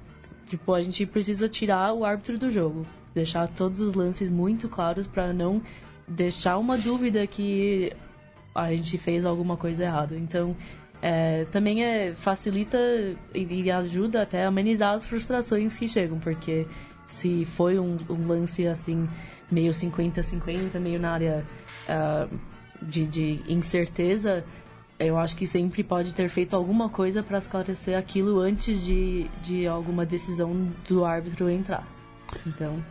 tipo, a gente precisa tirar o árbitro do jogo, deixar todos os lances muito claros para não deixar uma dúvida que a gente fez alguma coisa errada. Então, é, também é, facilita e, e, ajuda até a amenizar as frustrações que chegam, porque se foi um, um lance assim meio 50-50, meio na área uh, de, de incerteza, eu acho que sempre pode ter feito alguma coisa para esclarecer aquilo antes de, de alguma decisão do árbitro entrar. Então.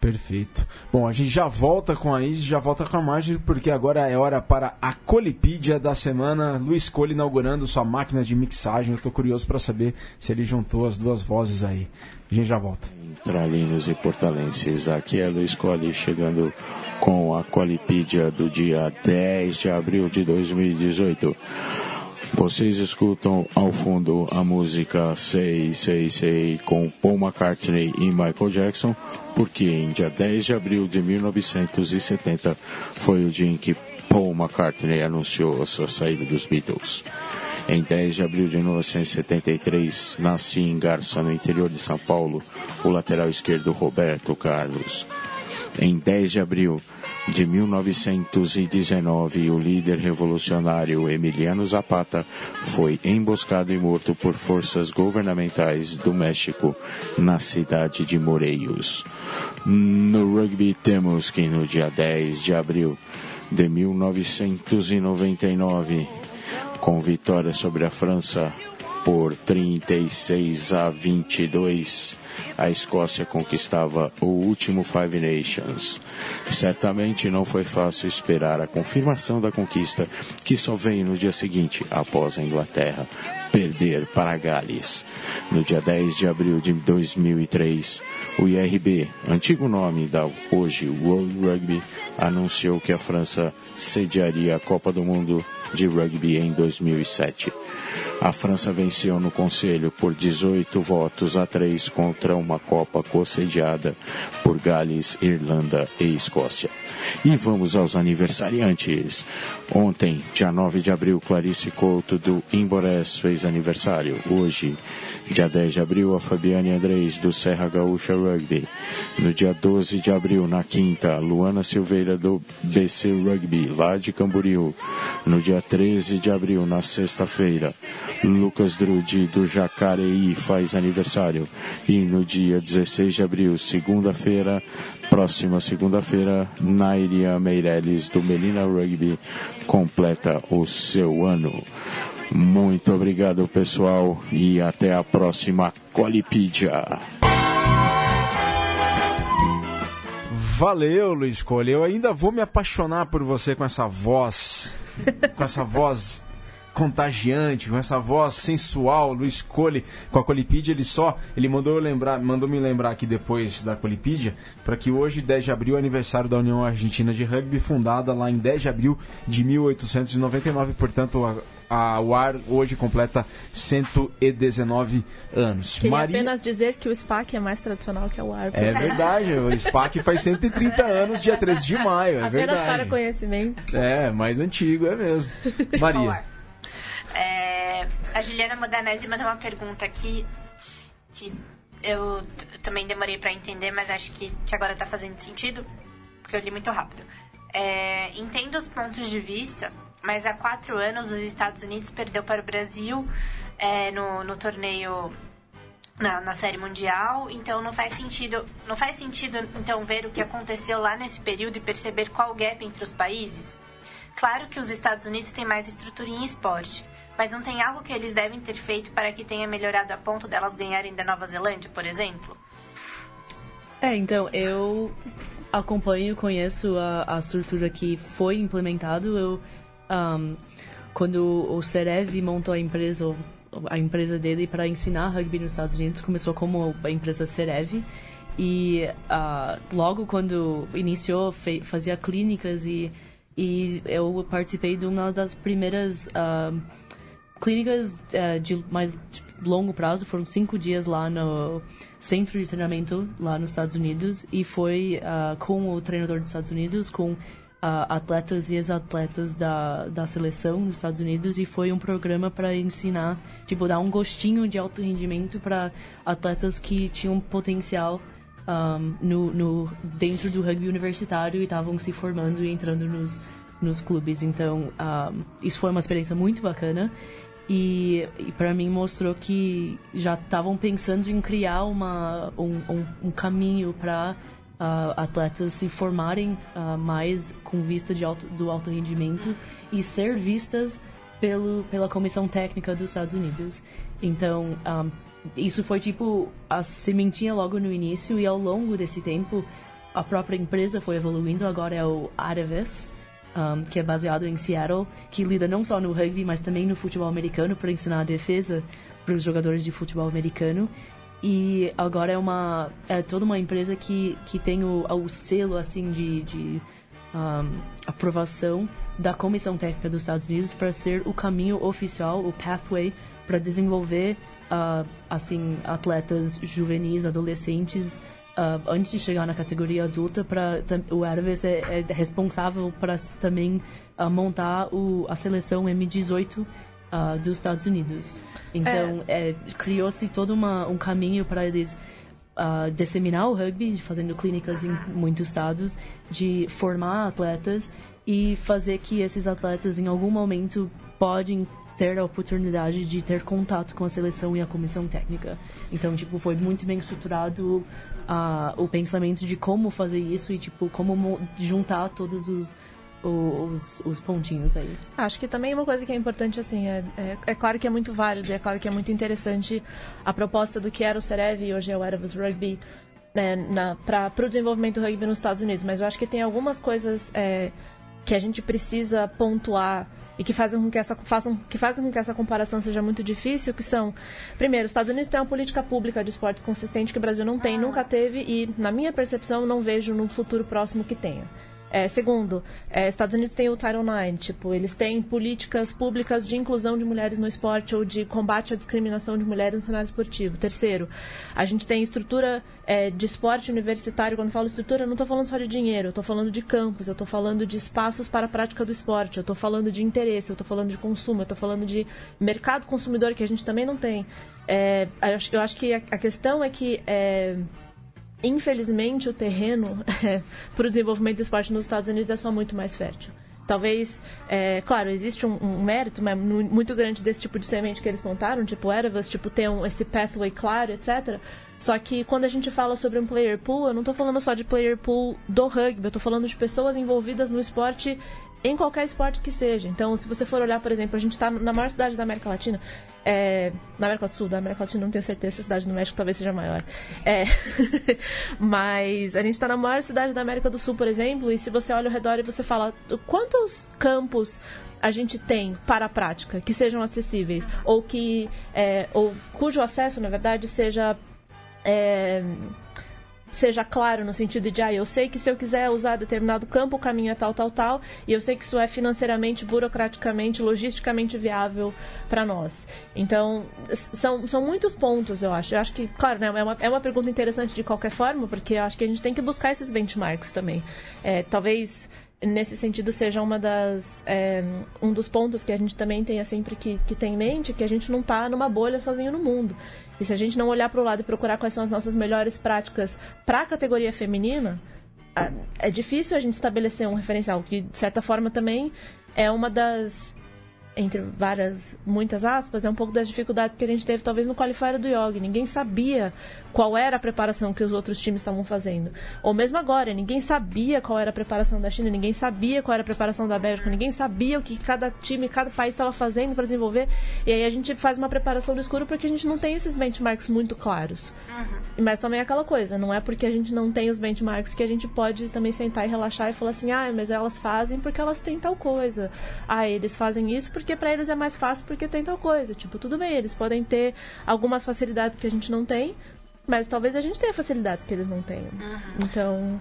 Perfeito. Bom, a gente já volta com a Izzy, já volta com a Marjorie, porque agora é hora para a Colipídia da semana. Luiz Cole inaugurando sua máquina de mixagem. Eu estou curioso para saber se ele juntou as duas vozes aí. A gente já volta. Tralinos e portalenses, aqui é Luiz Cole chegando com a Colipídia do dia 10 de abril de 2018. Vocês escutam ao fundo a música Sei, Sei, Sei com Paul McCartney e Michael Jackson, porque em dia 10 de abril de 1970 foi o dia em que Paul McCartney anunciou a sua saída dos Beatles. Em 10 de abril de 1973, nasci em Garça, no interior de São Paulo, o lateral esquerdo Roberto Carlos. Em 10 de abril de 1919, o líder revolucionário Emiliano Zapata foi emboscado e morto por forças governamentais do México na cidade de Moreios. No rugby temos que no dia 10 de abril de 1999, com vitória sobre a França por 36 a 22, a Escócia conquistava o último Five Nations. Certamente não foi fácil esperar a confirmação da conquista, que só veio no dia seguinte, após a Inglaterra perder para Gales. No dia 10 de abril de 2003, o IRB, antigo nome da hoje World Rugby, anunciou que a França sediaria a Copa do Mundo de Rugby em 2007. A França venceu no Conselho por 18 votos a 3 contra uma Copa co-sediada por Gales, Irlanda e Escócia. E vamos aos aniversariantes. Ontem, dia 9 de abril, Clarice Couto do Imborés fez aniversário. Hoje, dia 10 de abril, a Fabiane Andrés do Serra Gaúcha Rugby. No dia 12 de abril, na quinta, Luana Silveira do BC Rugby, lá de Camboriú. No dia 13 de abril, na sexta-feira, Lucas Drude do Jacareí faz aniversário. E no dia 16 de abril, segunda-feira, próxima segunda-feira, Nairia Meirelles do Melina Rugby completa o seu ano. Muito obrigado, pessoal, e até a próxima Colipídia. Valeu, Luiz Cole. Eu ainda vou me apaixonar por você com essa voz, com essa voz contagiante, com essa voz sensual, Luiz Cole, com a Colipídia, ele só, ele mandou eu lembrar, mandou me lembrar aqui depois da Colipídia, para que hoje, 10 de abril, é aniversário da União Argentina de Rugby, fundada lá em 10 de abril de 1899, portanto, a, a UAR hoje completa 119 anos. Queria Maria... apenas dizer que o SPAC é mais tradicional que a UAR. É verdade, o SPAC faz 130 anos, dia 13 de maio, é apenas verdade. Apenas para conhecimento. É, mais antigo, é mesmo. Maria. É, a Juliana Modanese mandou uma pergunta aqui que eu também demorei para entender, mas acho que, que agora tá fazendo sentido, porque eu li muito rápido. É, entendo os pontos de vista, mas há quatro anos os Estados Unidos perdeu para o Brasil é, no, no torneio na, na, série mundial, então não faz sentido, não faz sentido então ver o que aconteceu lá nesse período e perceber qual o gap entre os países. Claro que os Estados Unidos têm mais estrutura em esporte, mas não tem algo que eles devem ter feito para que tenha melhorado a ponto delas ganharem da Nova Zelândia, por exemplo? É, então, eu acompanho, conheço a, a estrutura que foi implementado. Eu, um, quando o Cerev montou a empresa, a empresa dele para ensinar rugby nos Estados Unidos, começou como a empresa Cerev. E uh, logo quando iniciou, fazia clínicas e, e eu participei de uma das primeiras... Uh, clínicas uh, de mais longo prazo, foram cinco dias lá no centro de treinamento lá nos Estados Unidos e foi uh, com o treinador dos Estados Unidos, com uh, atletas e ex-atletas da, da seleção dos Estados Unidos e foi um programa para ensinar, tipo, dar um gostinho de alto rendimento para atletas que tinham potencial um, no, no, dentro do rugby universitário e estavam se formando e entrando nos, nos clubes. Então, um, isso foi uma experiência muito bacana. E, e para mim mostrou que já estavam pensando em criar uma, um, um, um caminho para uh, ah, atletas se formarem uh, mais com vista de alto, do alto rendimento e ser vistas pelo, pela comissão técnica dos Estados Unidos. Então, um, ah, isso foi tipo a sementinha logo no início e ao longo desse tempo a própria empresa foi evoluindo, agora é o Aravis, um, que é baseado em Seattle, que lida não só no rugby, mas também no futebol americano para ensinar a defesa para os jogadores de futebol americano. E agora é uma é toda uma empresa que, que tem o, o selo assim de, de um, aprovação da Comissão Técnica dos Estados Unidos para ser o caminho oficial, o pathway para desenvolver uh, assim atletas juvenis, adolescentes uh, antes de chegar na categoria adulta, para o Herves é, é, responsável para também uh, montar o, a seleção M18 uh, dos Estados Unidos. Então, é. criou-se todo uma, um caminho para eles Uh, disseminar o rugby, fazendo clínicas em muitos estados, de formar atletas e fazer que esses atletas em algum momento podem ter a oportunidade de ter contato com a seleção e a comissão técnica. Então, tipo, foi muito bem estruturado uh, o pensamento de como fazer isso e, tipo, como juntar todos os, os, os, pontinhos aí. Acho que também uma coisa que é importante, assim, é, é, é, claro que é muito válido, é claro que é muito interessante a proposta do que era o Cerev e hoje é o Erebus Rugby né, para o desenvolvimento do rugby nos Estados Unidos, mas eu acho que tem algumas coisas é, que a gente precisa pontuar e que fazem com que essa façam que fazem com que essa comparação seja muito difícil, que são, primeiro, os Estados Unidos têm uma política pública de esportes consistente que o Brasil não tem, nunca teve e, na minha percepção, não vejo no futuro próximo que tenha. É, segundo, é, Estados Unidos tem o Title IX, tipo, eles têm políticas públicas de inclusão de mulheres no esporte ou de combate à discriminação de mulheres no cenário esportivo. Terceiro, a gente tem estrutura é, de esporte universitário. Quando eu falo estrutura, eu não estou falando só de dinheiro, eu estou falando de campos, eu estou falando de espaços para a prática do esporte, eu estou falando de interesse, eu estou falando de consumo, eu estou falando de mercado consumidor que a gente também não tem. É, eu acho que a questão é que é, infelizmente, o terreno <laughs> é, para o desenvolvimento do esporte nos Estados Unidos é só muito mais fértil. Talvez, é, claro, existe um, um mérito mas, muito grande desse tipo de semente que eles montaram, tipo Erebus, tipo ter um, esse pathway claro, etc. Só que quando a gente fala sobre um player pool, eu não estou falando só de player pool do rugby, eu estou falando de pessoas envolvidas no esporte em qualquer esporte que seja. Então, se você for olhar, por exemplo, a gente está na maior cidade da América Latina, é, na América do Sul, da América Latina, não tenho certeza se a cidade do México talvez seja maior. É, <laughs> mas a gente está na maior cidade da América do Sul, por exemplo, e se você olha ao redor e você fala quantos campos a gente tem para a prática que sejam acessíveis ou que é, ou cujo acesso, na verdade, seja é, seja claro no sentido de, ah, eu sei que se eu quiser usar determinado campo, o caminho é tal, tal, tal, e eu sei que isso é financeiramente, burocraticamente, logisticamente viável para nós. Então, são, são muitos pontos, eu acho. Eu acho que, claro, né, é, uma, é uma pergunta interessante de qualquer forma, porque eu acho que a gente tem que buscar esses benchmarks também. É, talvez nesse sentido seja uma das é, um dos pontos que a gente também tenha sempre que, que ter em mente que a gente não está numa bolha sozinho no mundo e se a gente não olhar para o lado e procurar quais são as nossas melhores práticas para a categoria feminina é difícil a gente estabelecer um referencial que de certa forma também é uma das entre várias, muitas aspas, é um pouco das dificuldades que a gente teve talvez no qualifier do Yogi. Ninguém sabia qual era a preparação que os outros times estavam fazendo. Ou mesmo agora, ninguém sabia qual era a preparação da China, ninguém sabia qual era a preparação da Bélgica, ninguém sabia o que cada time, cada país estava fazendo para desenvolver. E aí a gente faz uma preparação do escuro porque a gente não tem esses benchmarks muito claros. Uhum. Mas também é aquela coisa, não é porque a gente não tem os benchmarks que a gente pode também sentar e relaxar e falar assim, ah, mas elas fazem porque elas têm tal coisa. Ah, eles fazem isso porque para eles é mais fácil porque tem tal coisa. Tipo, tudo bem, eles podem ter algumas facilidades que a gente não tem, mas talvez a gente tenha facilidades que eles não tenham. Uhum. Então.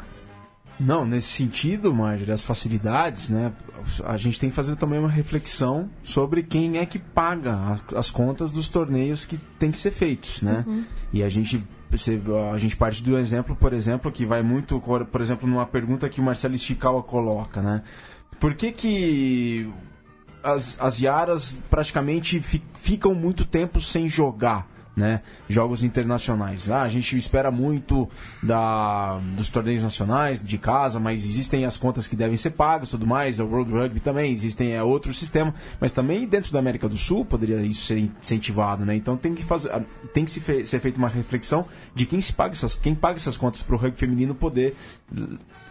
Não, nesse sentido, Marjorie, as facilidades, né? A gente tem que fazer também uma reflexão sobre quem é que paga as contas dos torneios que tem que ser feitos, né? Uhum. E a gente a gente parte do exemplo, por exemplo, que vai muito, por exemplo, numa pergunta que o Marcelo Esticawa coloca, né? Por que que as, as Yaras praticamente fi, ficam muito tempo sem jogar? Né? Jogos internacionais. Ah, a gente espera muito da, dos torneios nacionais, de casa, mas existem as contas que devem ser pagas tudo mais. O World Rugby também, existem é, outro sistema, mas também dentro da América do Sul poderia isso ser incentivado, né? Então tem que, fazer, ah, tem que se fe, ser feita uma reflexão de quem se paga essas, quem paga essas contas para o rugby feminino poder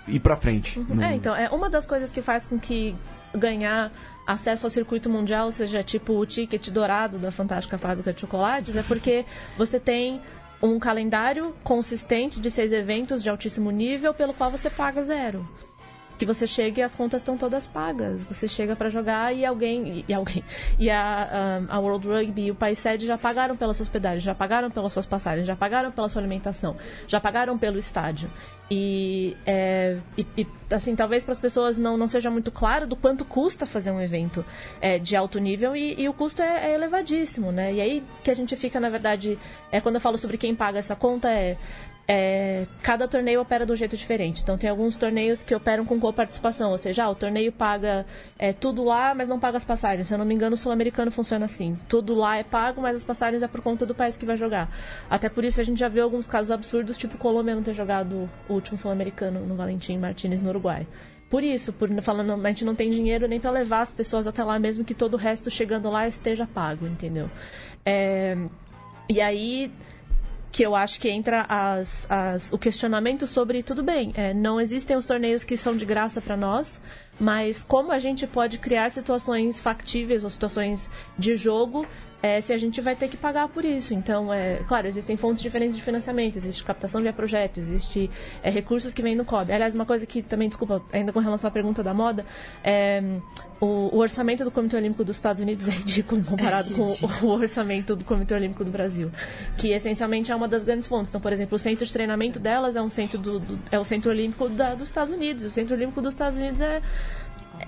ir para frente. Uhum. No... É, então, é uma das coisas que faz com que ganhar acesso ao circuito mundial seja tipo o ticket dourado da fantástica fábrica de chocolates, é porque você tem um calendário consistente de seis eventos de altíssimo nível pelo qual você paga zero que você chega e as contas estão todas pagas. Você chega para jogar e alguém e, alguém <laughs> e a, a, World Rugby e o país sede já pagaram pela sua hospedagem, já pagaram pelas suas passagens, já pagaram pela sua alimentação, já pagaram pelo estádio. E, é, e, e assim, talvez para as pessoas não, não seja muito claro do quanto custa fazer um evento é, de alto nível e, e o custo é, é, elevadíssimo, né? E aí que a gente fica, na verdade, é quando eu falo sobre quem paga essa conta é é, cada torneio opera de um jeito diferente. Então, tem alguns torneios que operam com coparticipação, ou seja, ah, o torneio paga é, tudo lá, mas não paga as passagens. Se eu não me engano, o sul-americano funciona assim. Tudo lá é pago, mas as passagens é por conta do país que vai jogar. Até por isso a gente já viu alguns casos absurdos, tipo Colômbia não ter jogado o último sul-americano no Valentim Martinez no Uruguai. Por isso, por falando, a gente não tem dinheiro nem para levar as pessoas até lá, mesmo que todo o resto chegando lá esteja pago, entendeu? É, e aí que eu acho que entra as, as, o questionamento sobre tudo bem, é, não existem os torneios que são de graça para nós, mas como a gente pode criar situações factíveis ou situações de jogo é, se a gente vai ter que pagar por isso. Então, é, claro, existem fontes diferentes de financiamento, existe captação via projeto, existe é, recursos que vêm no COB. Aliás, uma coisa que também, desculpa, ainda com relação à pergunta da moda, é, o, o, orçamento do Comitê Olímpico dos Estados Unidos é ridículo comparado é com o, o, orçamento do Comitê Olímpico do Brasil, que essencialmente é uma das grandes fontes. Então, por exemplo, o centro de treinamento delas é um centro do, do é o Centro Olímpico da, dos Estados Unidos. O Centro Olímpico dos Estados Unidos é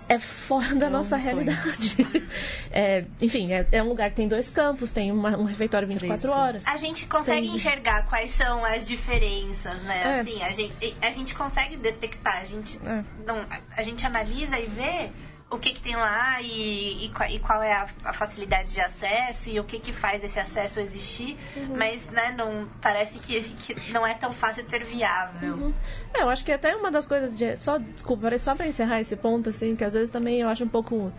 é fora da é nossa realidade. <laughs> É, enfim, é, é, um lugar que tem dois campos, tem uma, um refeitório 24 Três, horas. A gente consegue tem... enxergar quais são as diferenças, né? É. Assim, a gente, a gente consegue detectar, a gente, é. não, a gente analisa e vê o que, que tem lá e, e, e qual é a, a, facilidade de acesso e o que, que faz esse acesso existir, uhum. mas né, não, parece que, que não é tão fácil de ser viável. Uhum. É, eu acho que até uma das coisas de. Só, desculpa, só para encerrar esse ponto, assim, que às vezes também eu acho um pouco.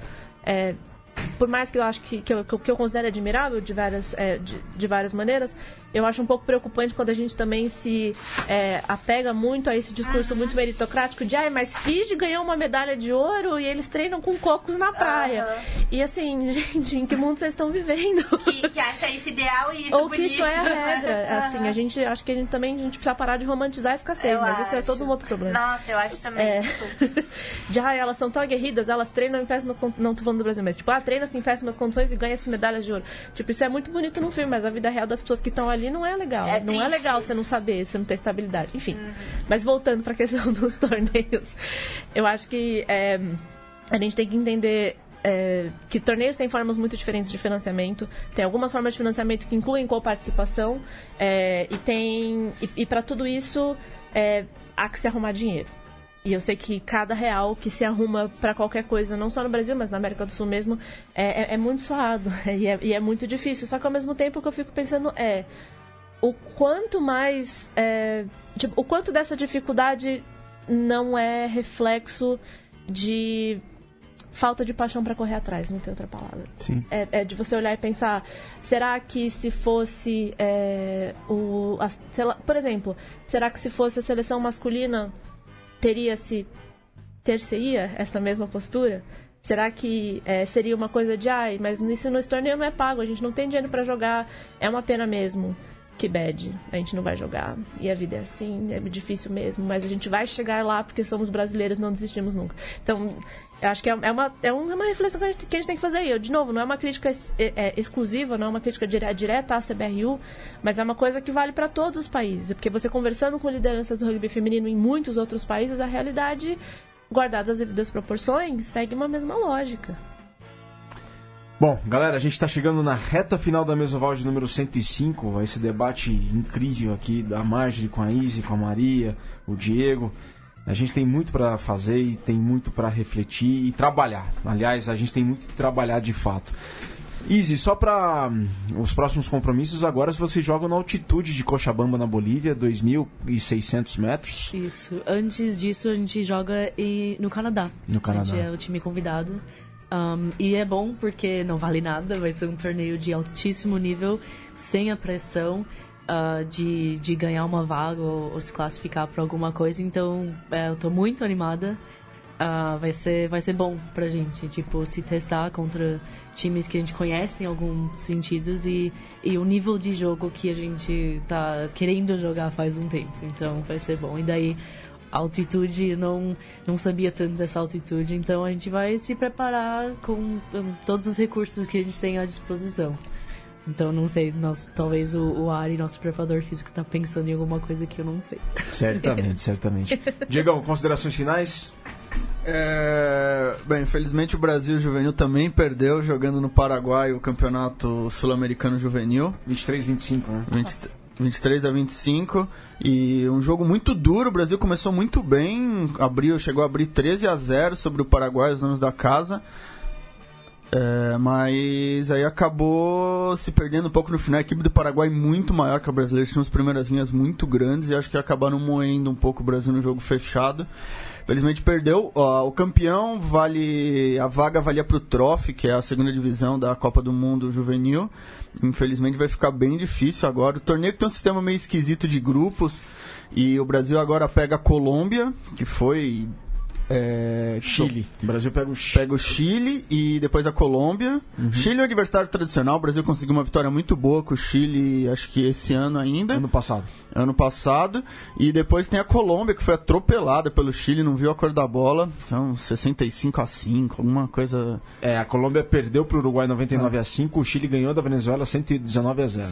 É, por mais que eu acho que, que, eu, que eu considero admirável de várias, é, de, de várias maneiras, eu acho um pouco preocupante quando a gente também se é, apega muito a esse discurso muito meritocrático de, ai, mas Fiji ganhou uma medalha de ouro e eles treinam com cocos na praia. Uhum. E assim, <laughs> gente, em que mundo vocês estão vivendo? Que, que acha isso ideal e isso Ou bonito. que isso é a regra. <laughs> Uhum. Assim, a gente, acho que a gente também a gente precisa parar de romantizar a escassez, eu mas acho. isso é todo um outro problema. Nossa, eu acho também. É... <laughs> de, ai, elas são tão aguerridas, elas treinam em péssimas condições. Não tô falando do Brasil, mas tipo, ah, treina-se em péssimas condições e ganha essas medalhas de ouro. Tipo, isso é muito bonito no filme, mas a vida real das pessoas que estão ali não é legal. É não é legal você não saber, você não ter estabilidade. Enfim. Uhum. Mas voltando para a <laughs> questão dos torneios, eu acho que é, a gente tem que entender é, que torneios têm formas muito diferentes de financiamento. Tem algumas formas de financiamento que incluem coparticipação. É, e tem. E, e para tudo isso é, há que se arrumar dinheiro. E eu sei que cada real que se arruma para qualquer coisa, não só no Brasil, mas na América do Sul mesmo, é, é, é muito suado <laughs> e é, e é, muito difícil. Só que ao mesmo tempo que eu fico pensando é o quanto mais. É, tipo, o quanto dessa dificuldade não é reflexo de falta de paixão para correr atrás, não tem outra palavra. Sim. É, é, de você olhar e pensar, será que se fosse é, o, a, lá, por exemplo, será que se fosse a seleção masculina teria se terceria essa mesma postura? Será que é, seria uma coisa de, ai, mas isso no torneio não é pago, a gente não tem dinheiro para jogar, é uma pena mesmo que bad, a gente não vai jogar. E a vida é assim, é difícil mesmo, mas a gente vai chegar lá porque somos brasileiros, não desistimos nunca. Então, eu acho que é, é uma, é uma reflexão que a, gente, que a gente tem que fazer. E, de novo, não é uma crítica é, é, exclusiva, não é uma crítica direta, direta à CBRU, mas é uma coisa que vale para todos os países. Porque você conversando com lideranças do rugby feminino em muitos outros países, a realidade, guardadas as devidas proporções, segue uma mesma lógica. Bom, galera, a gente está chegando na reta final da Mesoval de número 105, esse debate incrível aqui da Marjorie com a Izzy, com a Maria, o Diego. A gente tem muito para fazer e tem muito para refletir e trabalhar. Aliás, a gente tem muito que trabalhar de fato. Izzy, só para hum, os próximos compromissos, agora se você joga na altitude de Cochabamba, na Bolívia, 2.600 metros. Isso. Antes disso, a gente joga no Canadá. No Canadá. A gente é o time convidado. Um, e é bom porque não vale nada, vai ser um torneio de altíssimo nível, sem a pressão uh, de, de ganhar uma vaga ou, ou se classificar para alguma coisa. Então, é, eu estou muito animada. uh, vai, ser, vai ser bom pra gente, tipo, se testar contra times que a gente conhece em alguns sentidos e, e o nível de jogo que a gente tá querendo jogar faz um tempo. Então vai ser bom. E daí altitude, não, não sabia tanto dessa altitude, então a gente vai se preparar com, com todos os recursos que a gente tem à disposição. Então, não sei, nós, talvez o, o Ari, nosso preparador físico, está pensando em alguma coisa que eu não sei. <laughs> Certamente, certamente. Diegão, considerações finais? É... Bem, infelizmente o Brasil juvenil também perdeu jogando no Paraguai o campeonato sul-americano juvenil. 23-25, né? 20... 23 a 25 e um jogo muito duro. O Brasil começou muito bem, abriu, chegou a abrir 13 a 0 sobre o Paraguai, os donos da casa. É, mas aí acabou se perdendo um pouco no final. A equipe do Paraguai muito maior que a brasileira, tinha umas primeiras linhas muito grandes e acho que acabaram moendo um pouco o Brasil no jogo fechado. Felizmente perdeu. Ó, o campeão vale. A vaga valia para o Trophy, que é a segunda divisão da Copa do Mundo Juvenil. Infelizmente vai ficar bem difícil agora. O torneio tem um sistema meio esquisito de grupos. E o Brasil agora pega a Colômbia, que foi é, Chile. O Brasil pega o Chile. Pega o Chile e depois a Colômbia. Uhum. Chile é o adversário tradicional. O Brasil conseguiu uma vitória muito boa com o Chile, acho que esse ano ainda. Ano passado. Ano passado. E depois tem a Colômbia, que foi atropelada pelo Chile, não viu a cor da bola. Então, 65 a 5, alguma coisa. É, a Colômbia perdeu pro Uruguai 99 a 5, o Chile ganhou da Venezuela 119 a 0.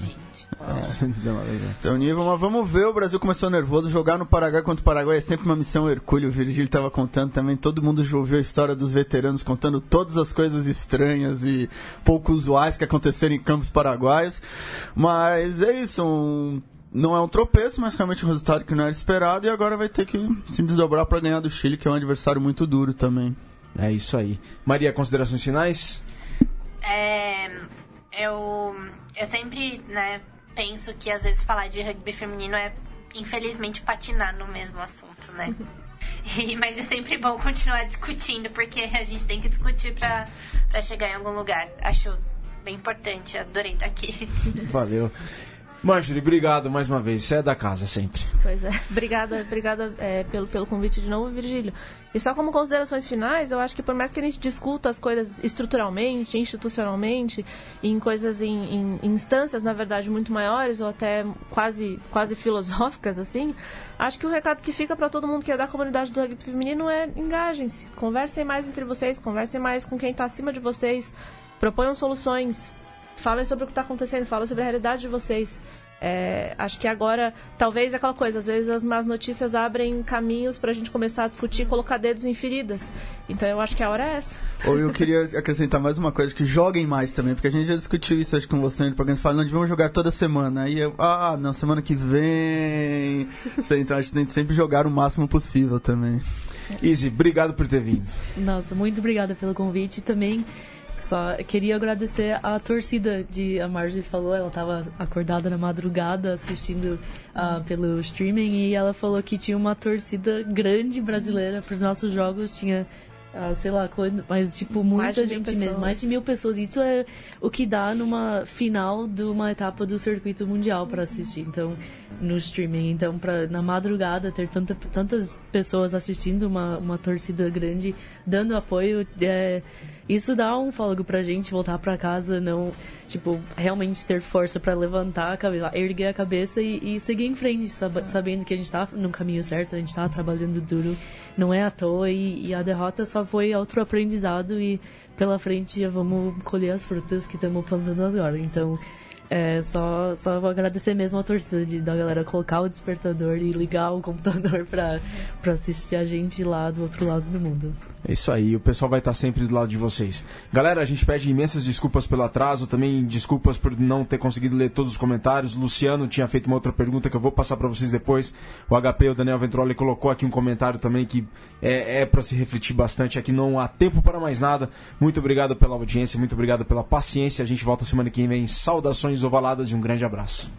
É. 119 a 0. Então, nível, mas vamos ver. O Brasil começou nervoso. Jogar no Paraguai contra o Paraguai é sempre uma missão hercúleo. O Virgílio estava contando também. Todo mundo ouviu a história dos veteranos contando todas as coisas estranhas e pouco usuais que aconteceram em campos paraguaios. Mas é isso. Um não é um tropeço, mas realmente um resultado que não era esperado e agora vai ter que se desdobrar para ganhar do Chile, que é um adversário muito duro também. É isso aí. Maria, considerações finais? É, eu, eu sempre né, penso que às vezes falar de rugby feminino é, infelizmente, patinar no mesmo assunto, né? <laughs> E, mas é sempre bom continuar discutindo, porque a gente tem que discutir para chegar em algum lugar. Acho bem importante, adorei estar aqui. Valeu. Marjorie, obrigado mais uma vez. Você é da casa sempre. Pois é. Obrigada, obrigada é, pelo, pelo convite de novo, Virgílio. E só como considerações finais, eu acho que por mais que a gente discuta as coisas estruturalmente, institucionalmente, em coisas em, em, instâncias, na verdade, muito maiores ou até quase, quase filosóficas, assim, acho que o recado que fica para todo mundo que é da comunidade do rugby feminino é engajem-se. Conversem mais entre vocês, conversem mais com quem está acima de vocês, proponham soluções, falem sobre o que está acontecendo, falem sobre a realidade de vocês. É, acho que agora, talvez aquela coisa, às vezes as más notícias abrem caminhos para a gente começar a discutir e colocar dedos em feridas. Então eu acho que a hora é essa. Ou eu queria acrescentar mais uma coisa, que joguem mais também, porque a gente já discutiu isso acho com você no programa, você fala, não, vamos jogar toda semana. Aí eu, ah, não, semana que vem. <laughs> então a gente tem que sempre jogar o máximo possível também. Easy, obrigado por ter vindo. Nossa, muito obrigada pelo convite também. Só queria agradecer a torcida de a Marjorie falou, ela estava acordada na madrugada assistindo uh, pelo streaming e ela falou que tinha uma torcida grande brasileira para os nossos jogos, tinha ah, sei lá, mas tipo, muita gente mesmo, mais de mil pessoas. Isso é o que dá numa final de uma etapa do circuito mundial para assistir. Então, no streaming. Então, pra, na madrugada, ter tanta, tantas pessoas assistindo, uma, uma torcida grande, dando apoio, é, isso dá um fôlego pra gente voltar pra casa, não, tipo, realmente ter força para levantar erguer a cabeça e, e seguir em frente, sab sabendo que a gente tá no caminho certo, a gente tá trabalhando duro, não é à toa e, e a derrota só foi outro aprendizado e pela frente já vamos colher as frutas que estamos plantando agora. Então, é, só, só vou agradecer mesmo a torcida de, da galera colocar o despertador e ligar o computador pra, pra assistir a gente lá do outro lado do mundo. É isso aí, o pessoal vai estar sempre do lado de vocês. Galera, a gente pede imensas desculpas pelo atraso, também desculpas por não ter conseguido ler todos os comentários. Luciano tinha feito uma outra pergunta que eu vou passar para vocês depois. O HP, o Daniel Ventroli, colocou aqui um comentário também que é, é para se refletir bastante aqui. Não há tempo para mais nada. Muito obrigado pela audiência, muito obrigado pela paciência. A gente volta semana que vem. Saudações ovaladas e um grande abraço.